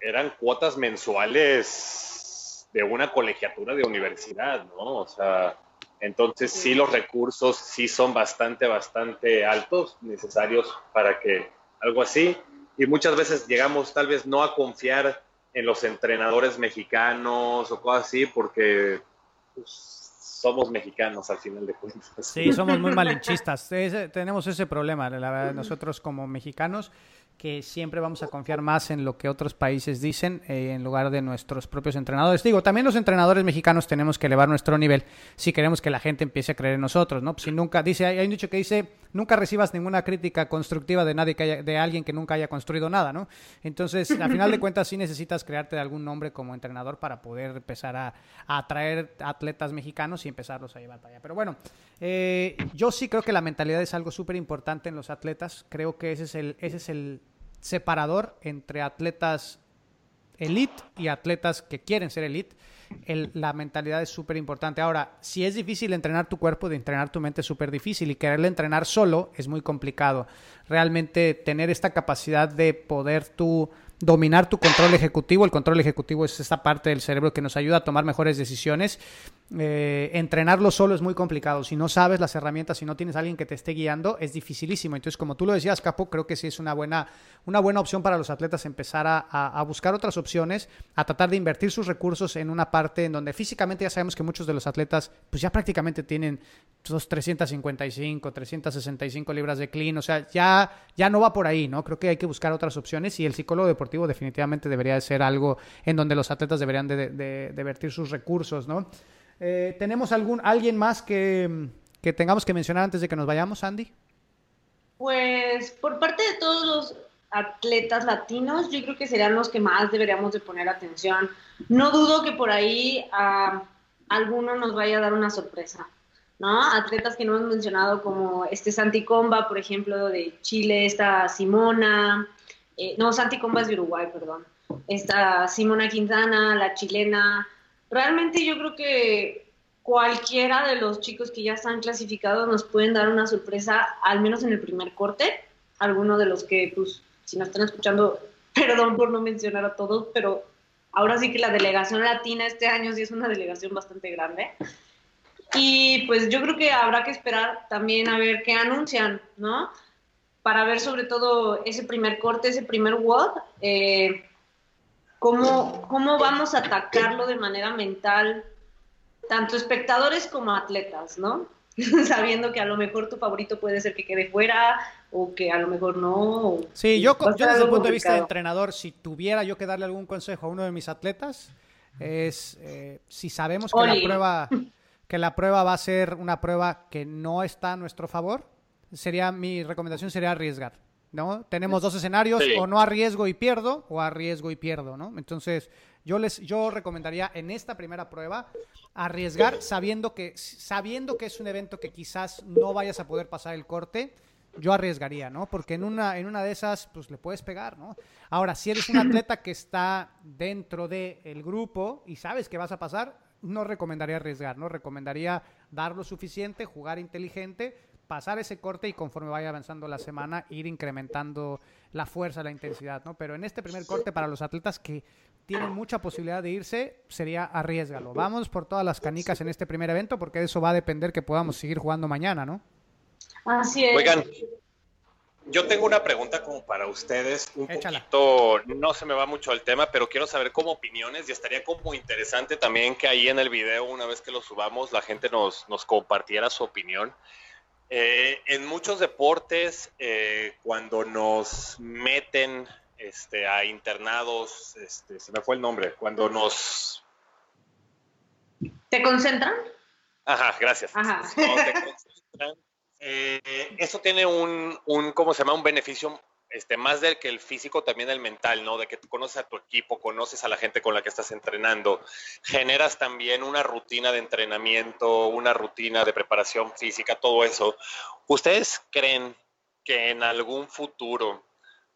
eran cuotas mensuales de una colegiatura de universidad, ¿no? O sea, entonces sí los recursos sí son bastante, bastante altos, necesarios para que algo así. Y muchas veces llegamos tal vez no a confiar en los entrenadores mexicanos o cosas así, porque pues, somos mexicanos al final de cuentas. Sí, somos muy malinchistas. tenemos ese problema, la verdad, nosotros como mexicanos que siempre vamos a confiar más en lo que otros países dicen eh, en lugar de nuestros propios entrenadores. Digo, también los entrenadores mexicanos tenemos que elevar nuestro nivel si queremos que la gente empiece a creer en nosotros, ¿no? Pues si nunca, dice, hay un dicho que dice, nunca recibas ninguna crítica constructiva de nadie que haya, de alguien que nunca haya construido nada, ¿no? Entonces, al final de cuentas, sí necesitas crearte algún nombre como entrenador para poder empezar a, atraer atletas mexicanos y empezarlos a llevar para allá. Pero bueno, eh, yo sí creo que la mentalidad es algo súper importante en los atletas. Creo que ese es el, ese es el separador entre atletas elite y atletas que quieren ser elite. la mentalidad es súper importante. Ahora, si es difícil entrenar tu cuerpo, de entrenar tu mente es súper difícil y quererle entrenar solo es muy complicado. Realmente tener esta capacidad de poder tú dominar tu control ejecutivo. El control ejecutivo es esta parte del cerebro que nos ayuda a tomar mejores decisiones. Eh, entrenarlo solo es muy complicado. Si no sabes las herramientas, si no tienes alguien que te esté guiando, es dificilísimo. Entonces, como tú lo decías, Capo, creo que sí es una buena, una buena opción para los atletas empezar a, a, buscar otras opciones, a tratar de invertir sus recursos en una parte en donde físicamente ya sabemos que muchos de los atletas, pues ya prácticamente tienen 355, 365 libras de clean. O sea, ya, ya no va por ahí, ¿no? Creo que hay que buscar otras opciones y el psicólogo deportivo definitivamente debería de ser algo en donde los atletas deberían de, de, sus recursos, ¿no? Eh, ¿Tenemos algún, alguien más que, que tengamos que mencionar antes de que nos vayamos, Andy? Pues por parte de todos los atletas latinos, yo creo que serían los que más deberíamos de poner atención. No dudo que por ahí a alguno nos vaya a dar una sorpresa, ¿no? Atletas que no hemos mencionado como este Santi Comba, por ejemplo, de Chile, esta Simona, eh, no, Santi Comba es de Uruguay, perdón, esta Simona Quintana, la chilena. Realmente yo creo que cualquiera de los chicos que ya están clasificados nos pueden dar una sorpresa, al menos en el primer corte. Algunos de los que, pues, si nos están escuchando, perdón por no mencionar a todos, pero ahora sí que la delegación latina este año sí es una delegación bastante grande. Y pues yo creo que habrá que esperar también a ver qué anuncian, ¿no? Para ver sobre todo ese primer corte, ese primer WOD, eh, cómo, cómo vamos a atacarlo de manera mental, tanto espectadores como atletas, ¿no? sabiendo que a lo mejor tu favorito puede ser que quede fuera o que a lo mejor no. Sí, yo, yo desde el punto de vista de entrenador, si tuviera yo que darle algún consejo a uno de mis atletas, es eh, si sabemos que la prueba que la prueba va a ser una prueba que no está a nuestro favor, sería mi recomendación sería arriesgar. ¿no? Tenemos dos escenarios, o no arriesgo y pierdo, o arriesgo y pierdo, ¿no? Entonces, yo les, yo recomendaría en esta primera prueba arriesgar sabiendo que, sabiendo que es un evento que quizás no vayas a poder pasar el corte, yo arriesgaría, ¿no? Porque en una, en una de esas, pues le puedes pegar, ¿no? Ahora, si eres un atleta que está dentro del grupo y sabes que vas a pasar, no recomendaría arriesgar, ¿no? Recomendaría dar lo suficiente, jugar inteligente, pasar ese corte y conforme vaya avanzando la semana ir incrementando la fuerza, la intensidad, ¿no? Pero en este primer corte para los atletas que tienen mucha posibilidad de irse, sería arriesgalo. Vamos por todas las canicas en este primer evento porque de eso va a depender que podamos seguir jugando mañana, ¿no? Así es. Oigan, yo tengo una pregunta como para ustedes, un poquito, no se me va mucho el tema, pero quiero saber como opiniones y estaría como interesante también que ahí en el video, una vez que lo subamos, la gente nos, nos compartiera su opinión. Eh, en muchos deportes, eh, cuando nos meten este, a internados, este, se me fue el nombre, cuando nos... ¿Te concentran? Ajá, gracias. Ajá. te concentran, eh, eso tiene un, un, ¿cómo se llama? Un beneficio este, más del que el físico, también el mental, ¿no? De que tú conoces a tu equipo, conoces a la gente con la que estás entrenando, generas también una rutina de entrenamiento, una rutina de preparación física, todo eso. ¿Ustedes creen que en algún futuro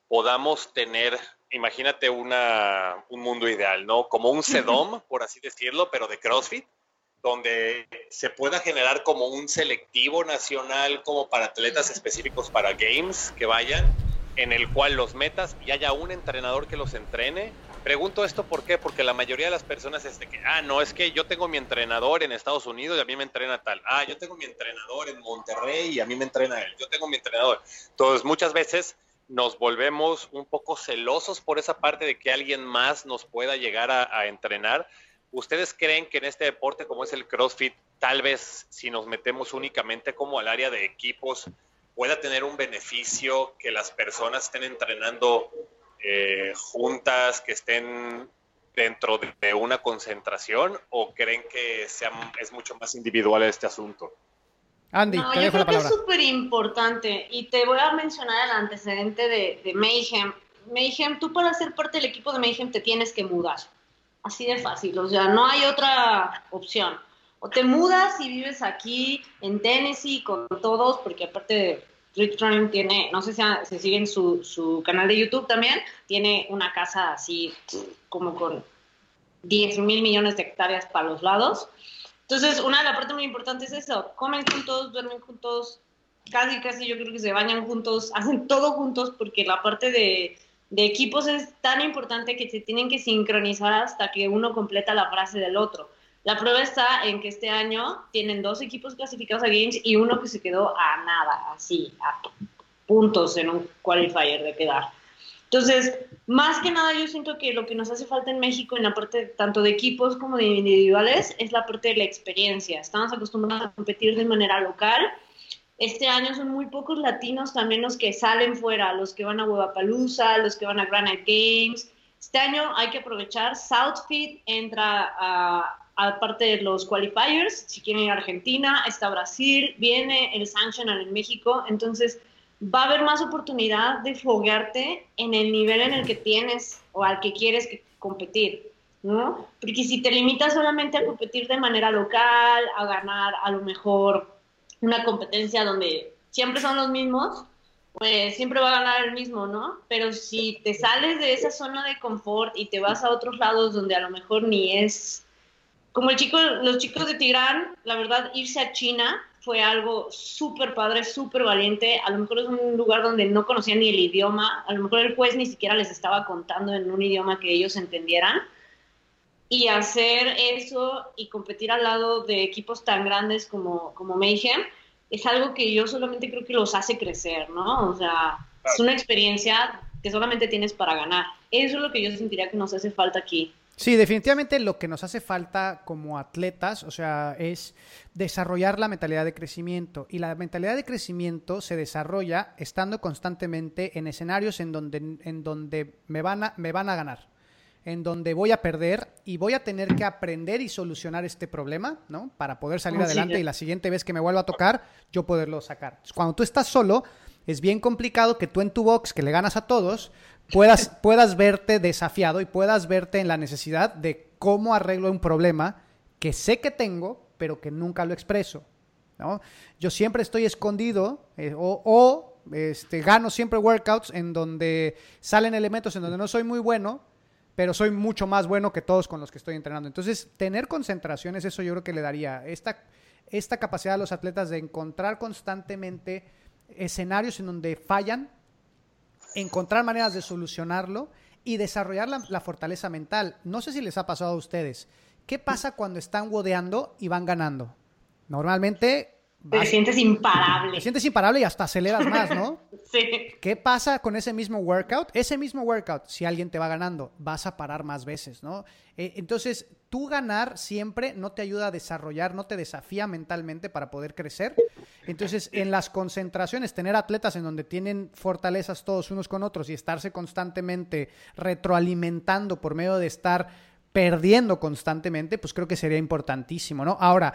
podamos tener, imagínate una, un mundo ideal, ¿no? Como un sedom, por así decirlo, pero de CrossFit, donde se pueda generar como un selectivo nacional como para atletas específicos para games que vayan, en el cual los metas y haya un entrenador que los entrene. Pregunto esto por qué, porque la mayoría de las personas es de que, ah, no, es que yo tengo mi entrenador en Estados Unidos y a mí me entrena tal. Ah, yo tengo mi entrenador en Monterrey y a mí me entrena él. Yo tengo mi entrenador. Entonces, muchas veces nos volvemos un poco celosos por esa parte de que alguien más nos pueda llegar a entrenar ¿Ustedes creen que en este deporte como es el CrossFit, tal vez si nos metemos únicamente como al área de equipos, pueda tener un beneficio que las personas estén entrenando eh, juntas, que estén dentro de una concentración o creen que sea, es mucho más individual este asunto? Andy, no, yo creo que es súper importante y te voy a mencionar el antecedente de, de Mayhem. Mayhem, tú para ser parte o te mudas y vives aquí en Tennessee con todos, porque aparte Rick Running tiene, no sé si se siguen su, su canal de YouTube también, tiene una casa así como con 10 mil millones de hectáreas para los lados. Entonces, una de las partes muy importantes es eso, comen juntos, duermen juntos, casi, casi yo creo que se bañan juntos, hacen todo juntos, porque la parte de de equipos es tan importante que se tienen que sincronizar hasta que uno completa la frase del otro. La prueba está en que este año tienen dos equipos clasificados a Games y uno que se quedó a nada, así, a puntos en un qualifier de quedar. Entonces, más que nada yo siento que lo que nos hace falta en México en la parte tanto de equipos como de individuales es la parte de la experiencia. Estamos acostumbrados a competir de manera local este año son muy pocos latinos también los que salen fuera, los que van a Huevapalusa, los que van a Granite Games. Este año hay que aprovechar. Southfit entra a, parte de los qualifiers. Si quieren ir a Argentina, está Brasil, viene el Sanctional en México. Entonces va a haber más oportunidad de foguearte en el nivel en el que tienes o al que quieres competir. ¿no? Porque si te limitas solamente a competir de manera local, a ganar a lo mejor una competencia donde siempre son los mismos, pues siempre va a ganar el mismo, ¿no? Pero si te sales de esa zona de confort y te vas a otros lados donde a lo mejor ni es como el chico, los chicos de Tirán, la verdad, irse a China fue algo súper padre, súper valiente. A lo mejor es un lugar donde no conocían ni el idioma. A lo mejor el juez ni siquiera les estaba contando en un idioma que ellos entendieran. Y hacer eso y competir al lado de equipos tan grandes como, como Mayhem es algo que yo solamente creo que los hace crecer, ¿no? O sea, es una experiencia que solamente tienes para ganar. Eso es lo que yo sentiría que nos hace falta aquí. Sí, definitivamente lo que nos hace falta como atletas, o sea, es desarrollar la mentalidad de crecimiento. Y la mentalidad de crecimiento se desarrolla estando constantemente en escenarios en donde, en donde me, van a, me van a ganar, en donde voy a perder y voy a tener que aprender y solucionar este problema, ¿no? Para poder salir adelante y la siguiente vez que me vuelva a tocar, yo poderlo sacar. Cuando tú estás solo, es bien complicado que tú en tu box, que le ganas a todos, puedas, puedas verte desafiado y puedas verte en la necesidad de cómo arreglo un problema que sé que tengo, pero que nunca lo expreso. ¿no? Yo siempre estoy escondido eh, o, este, gano siempre workouts en donde salen elementos en donde no soy muy bueno, pero soy mucho más bueno que todos con los que estoy entrenando. Entonces, tener concentraciones, eso yo creo que le daría esta, esta capacidad a los atletas de encontrar constantemente escenarios en donde fallan, encontrar maneras de solucionarlo y desarrollar la, fortaleza mental. No sé si les ha pasado a ustedes. ¿Qué pasa cuando están wodeando y van ganando? Normalmente te sientes imparable. Te sientes imparable y hasta aceleras más, ¿no? sí. ¿Qué pasa con ese mismo workout? Ese mismo workout, si alguien te va ganando, vas a parar más veces, ¿no? Eh, entonces, tú ganar siempre no te ayuda a desarrollar, no te desafía mentalmente para poder crecer. Entonces, en las concentraciones, tener atletas en donde tienen fortalezas todos unos con otros y estarse constantemente retroalimentando por medio de estar perdiendo constantemente, pues creo que sería importantísimo, ¿no? Ahora,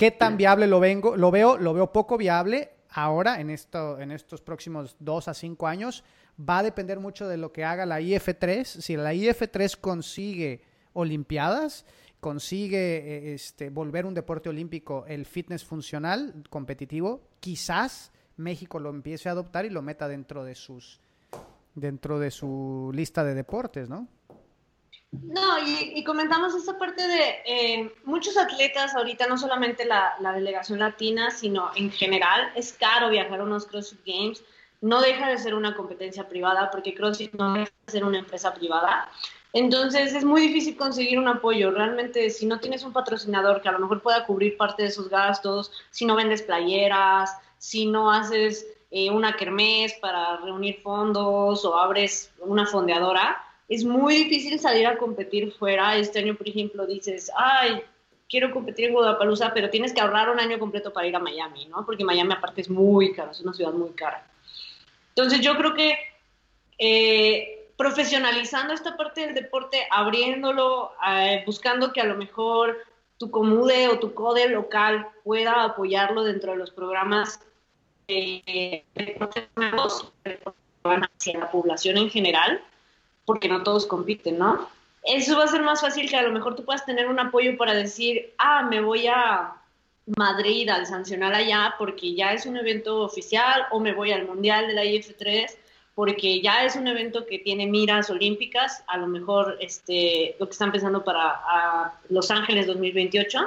¿Qué tan viable lo, vengo, lo veo? Lo veo poco viable ahora, en, esto, en estos próximos dos a cinco años. Va a depender mucho de lo que haga la IF3. Si la IF3 consigue Olimpiadas, consigue eh, este, volver un deporte olímpico el fitness funcional, competitivo, quizás México lo empiece a adoptar y lo meta dentro de sus dentro de su lista de deportes, ¿no? No, y, comentamos esta parte de eh, muchos atletas ahorita, no solamente la, delegación latina, sino en general, es caro viajar a unos CrossFit Games. No deja de ser una competencia privada porque CrossFit no deja de ser una empresa privada. Entonces es muy difícil conseguir un apoyo. Realmente, si no tienes un patrocinador que a lo mejor pueda cubrir parte de esos gastos, si no vendes playeras, si no haces eh, una kermés para reunir fondos o abres una fondeadora, es muy difícil salir a competir fuera. Este año, por ejemplo, dices, ay, quiero competir en Guadalajara, pero tienes que ahorrar un año completo para ir a Miami, ¿no? Porque Miami aparte es muy caro, es una ciudad muy cara. Entonces yo creo que eh, profesionalizando esta parte del deporte, abriéndolo, eh, buscando que a lo mejor tu comude o tu code local pueda apoyarlo dentro de los programas eh, hacia la población en general, porque no todos compiten, ¿no? Eso va a ser más fácil que a lo mejor tú puedas tener un apoyo para decir, ah, me voy a Madrid al sancionar allá porque ya es un evento oficial o me voy al Mundial de la IF3 porque ya es un evento que tiene miras olímpicas, a lo mejor este, lo que están pensando para Los Ángeles 2028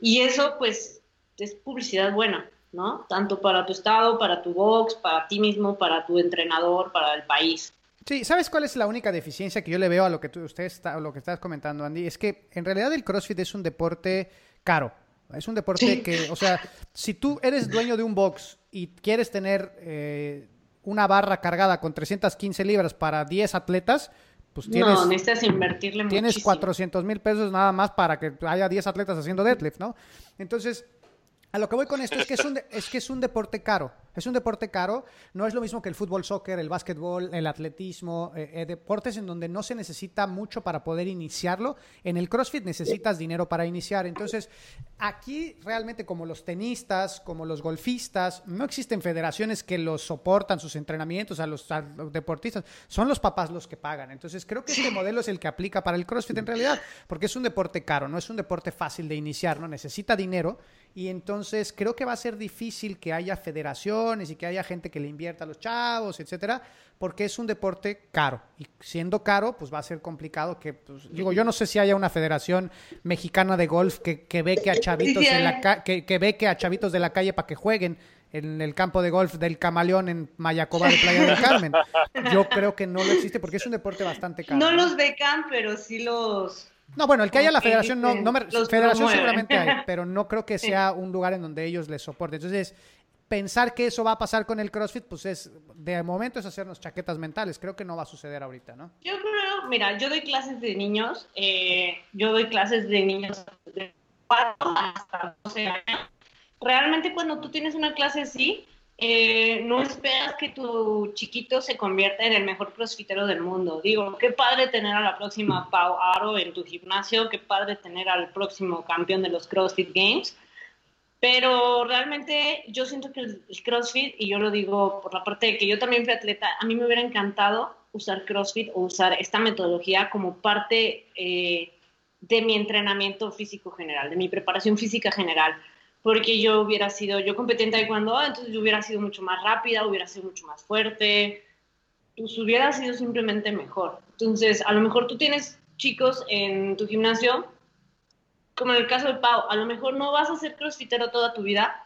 y eso pues es publicidad buena, ¿no? Tanto para tu estado, para tu box, para ti mismo, para tu entrenador, para el país. Sí, ¿sabes cuál es la única deficiencia que yo le veo a lo que tú, usted está, lo que estás comentando, Andy? Es que en realidad el CrossFit es un deporte caro. Es un deporte que, o sea, si tú eres dueño de un box y quieres tener eh, una barra cargada con 315 libras para 10 atletas, pues tienes... No, necesitas invertirle Tienes 400 mil pesos nada más para que haya 10 atletas haciendo deadlift, ¿no? Entonces, a lo que voy con esto es que es un, es que es un deporte caro. Es un deporte caro. No es lo mismo que el fútbol, soccer, el básquetbol, el atletismo, eh, eh, deportes en donde no se necesita mucho para poder iniciarlo. En el CrossFit necesitas dinero para iniciar. Entonces, aquí realmente como los tenistas, como los golfistas, no existen federaciones que los soportan sus entrenamientos a los, a los deportistas. Son los papás los que pagan. Entonces, creo que este modelo es el que aplica para el CrossFit en realidad, porque es un deporte caro, no es un deporte fácil de iniciar, ¿no? Necesita dinero y entonces creo que va a ser difícil que haya federaciones y que haya gente que le invierta a los chavos, etcétera, porque es un deporte caro. Y siendo caro, pues va a ser complicado que, pues, digo, yo no sé si haya una federación mexicana de golf que, que ve que a chavitos en la que, que ve que a chavitos de la calle para que jueguen en el campo de golf del Camaleón en Mayacoba de Playa del Carmen. Yo creo que no lo existe porque es un deporte bastante caro. No los becan, pero sí los no, bueno, el que haya la federación, no, no me, federación seguramente hay, pero no creo que sea un lugar en donde ellos les soporten. Entonces, pensar que eso va a pasar con el CrossFit, pues es, de momento es hacernos chaquetas mentales. Creo que no va a suceder ahorita, ¿no? Yo creo, mira, yo doy clases de niños, eh, yo doy clases de niños de 4 hasta 12 años. Realmente cuando tú tienes una clase así, eh, no esperas que tu chiquito se convierta en el mejor crossfitero del mundo. Digo, qué padre tener a la próxima Pau Aro en tu gimnasio, qué padre tener al próximo campeón de los CrossFit Games pero realmente yo siento que el, CrossFit, y yo lo digo por la parte de que yo también fui atleta, a mí me hubiera encantado usar CrossFit o usar esta metodología como parte eh, de mi entrenamiento físico general, de mi preparación física general, porque yo hubiera sido, yo competí en taekwondo, entonces yo hubiera sido mucho más rápida, hubiera sido mucho más fuerte, pues hubiera sido simplemente mejor. Entonces, a lo mejor tú tienes chicos en tu gimnasio como en el caso de Pau, a lo mejor no vas a ser crossfitero toda tu vida.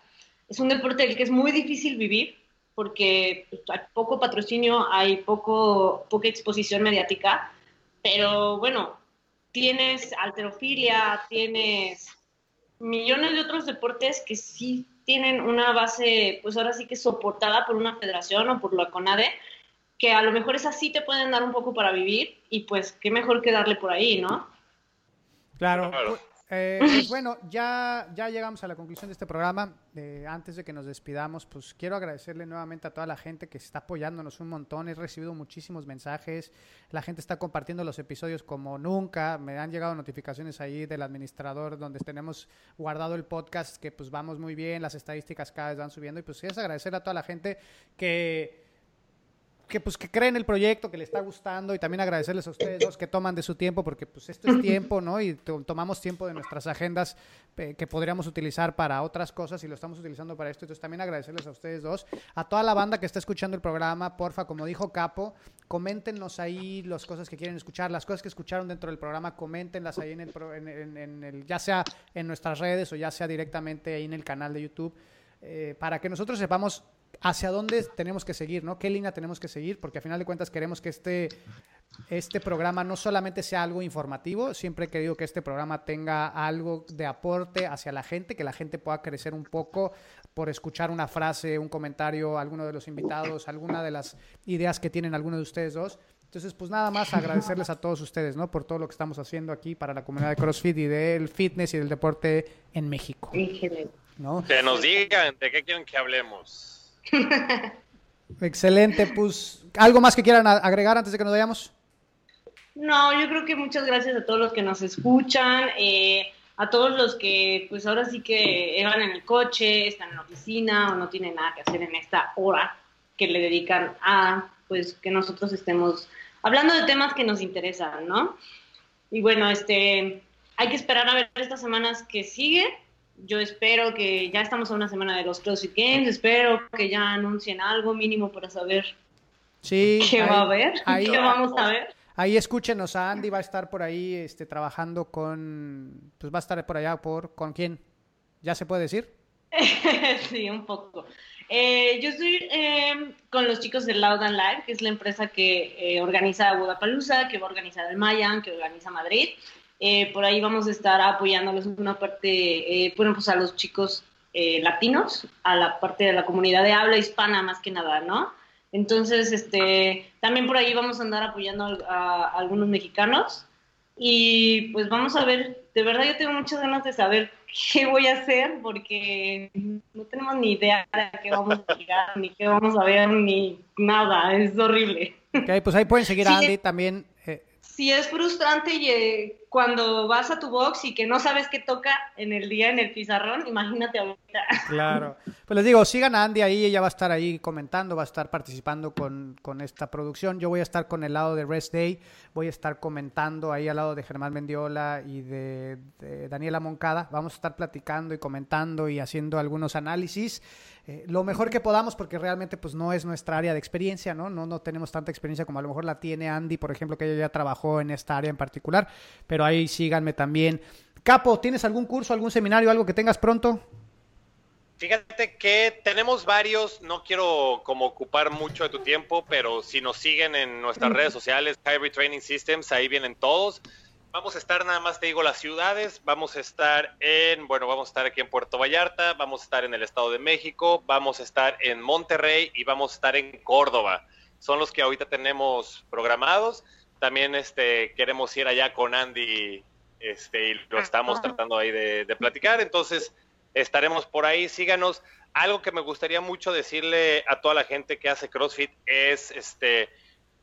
Es un deporte del que es muy difícil vivir porque pues, hay poco patrocinio, hay poco, poca exposición mediática, pero bueno, tienes alterofilia, tienes millones de otros deportes que sí tienen una base, pues ahora sí que soportada por una federación o por la CONADE, que a lo mejor es así te pueden dar un poco para vivir y pues qué mejor que darle por ahí, ¿no? Claro. Eh, pues bueno, ya, ya llegamos a la conclusión de este programa. Eh, antes de que nos despidamos, pues quiero agradecerle nuevamente a toda la gente que está apoyándonos un montón. He recibido muchísimos mensajes. La gente está compartiendo los episodios como nunca. Me han llegado notificaciones ahí del administrador donde tenemos guardado el podcast, que pues vamos muy bien, las estadísticas cada vez van subiendo. Y pues es agradecer a toda la gente que que pues que creen el proyecto, que le está gustando y también agradecerles a ustedes dos que toman de su tiempo porque pues esto es tiempo, ¿no? Y tomamos tiempo de nuestras agendas que podríamos utilizar para otras cosas y lo estamos utilizando para esto. Entonces también agradecerles a ustedes dos, a toda la banda que está escuchando el programa, porfa, como dijo Capo, coméntenos ahí las cosas que quieren escuchar, las cosas que escucharon dentro del programa, coméntenlas ahí en el, en, el ya sea en nuestras redes o ya sea directamente ahí en el canal de YouTube, eh, para que nosotros sepamos hacia dónde tenemos que seguir, ¿no? ¿Qué línea tenemos que seguir? Porque a final de cuentas queremos que este, este programa no solamente sea algo informativo, siempre he querido que este programa tenga algo de aporte hacia la gente, que la gente pueda crecer un poco por escuchar una frase, un comentario, alguno de los invitados, alguna de las ideas que tienen algunos de ustedes dos. Entonces, pues nada más agradecerles a todos ustedes, ¿no? Por todo lo que estamos haciendo aquí para la comunidad de CrossFit y del fitness y del deporte en México. ¿no? Que nos digan de qué quieren que hablemos. Excelente, pues, ¿algo más que quieran agregar antes de que nos vayamos? No, yo creo que muchas gracias a todos los que nos escuchan, eh, a todos los que pues ahora sí que van en el coche, están en la oficina o no tienen nada que hacer en esta hora que le dedican a pues que nosotros estemos hablando de temas que nos interesan, ¿no? Y bueno, este hay que esperar a ver estas semanas que siguen yo espero que ya estamos a una semana de los CrossFit Games, espero que ya anuncien algo mínimo para saber sí, qué va a haber, qué vamos a ver. Ahí escúchenos a Andy, va a estar por ahí este, trabajando con, pues va a estar por allá por, ¿con quién? ¿Ya se puede decir? sí, un poco. Eh, yo estoy em, con los chicos de Loud and Live, que es la empresa que eh, organiza Budapalooza, que va a organizar el Mayan, que organiza Madrid. Eh, por ahí vamos a estar apoyándoles una parte, eh, bueno, pues a los chicos eh, latinos, a la parte de la comunidad de habla hispana más que nada, ¿no? Entonces, este, también por ahí vamos a andar apoyando a, algunos mexicanos y pues vamos a ver, de verdad yo tengo muchas ganas de saber qué voy a hacer porque no tenemos ni idea de qué vamos a llegar, ni qué vamos a ver, ni nada, es horrible. Ok, pues ahí pueden seguir a Andy también. Sí, es frustrante y, cuando vas a tu box y que no sabes qué toca en el día en el pizarrón, imagínate ahorita. Claro. Pues les digo, sigan a Andy ahí, ella va a estar ahí comentando, va a estar participando con, con esta producción. Yo voy a estar con el lado de Rest Day, voy a estar comentando ahí al lado de Germán Mendiola y de, de Daniela Moncada. Vamos a estar platicando y comentando y haciendo algunos análisis. Eh, lo mejor que podamos porque realmente pues no es nuestra área de experiencia, ¿no? ¿no? No tenemos tanta experiencia como a lo mejor la tiene Andy, por ejemplo, que ella ya trabajó en esta área en particular, pero ahí síganme también. Capo, ¿tienes algún curso, algún seminario, algo que tengas pronto? Fíjate que tenemos varios, no quiero como ocupar mucho de tu tiempo, pero si nos siguen en nuestras redes sociales, Hybrid Training Systems, ahí vienen todos. Vamos a estar nada más, te digo, las ciudades. Vamos a estar en, bueno, vamos a estar aquí en Puerto Vallarta, vamos a estar en el Estado de México, vamos a estar en Monterrey y vamos a estar en Córdoba. Son los que ahorita tenemos programados. También este, queremos ir allá con Andy este, y lo estamos tratando ahí de, de platicar. Entonces, estaremos por ahí. Síganos. Algo que me gustaría mucho decirle a toda la gente que hace CrossFit es, este,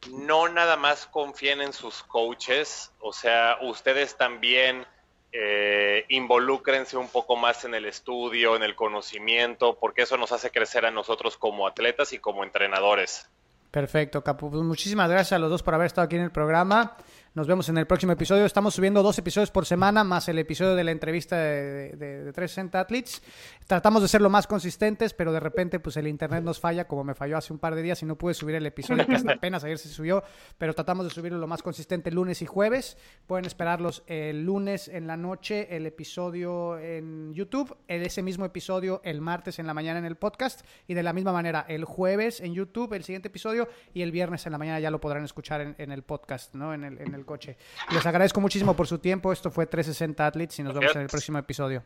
no nada más confíen en sus coaches, o sea, ustedes también eh, involúcrense un poco más en el estudio, en el conocimiento, porque eso nos hace crecer a nosotros como atletas y como entrenadores. Perfecto, Capu. Pues muchísimas gracias a los dos por haber estado aquí en el programa. Nos vemos en el próximo episodio. Estamos subiendo dos episodios por semana, más el episodio de la entrevista de, de, de 360 Athletes. Tratamos de ser lo más consistentes, pero de repente pues el internet nos falla, como me falló hace un par de días y no pude subir el episodio que hasta apenas ayer se subió, pero tratamos de subirlo lo más consistente lunes y jueves. Pueden esperarlos el lunes en la noche, el episodio en YouTube, el, ese mismo episodio el martes en la mañana en el podcast y de la misma manera el jueves en YouTube, el siguiente episodio y el viernes en la mañana ya lo podrán escuchar en, el podcast, ¿no? En el, el coche. Les agradezco muchísimo por su tiempo. Esto fue 360 Athletes y nos vemos en el próximo episodio.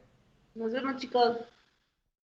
Nos vemos, chicos.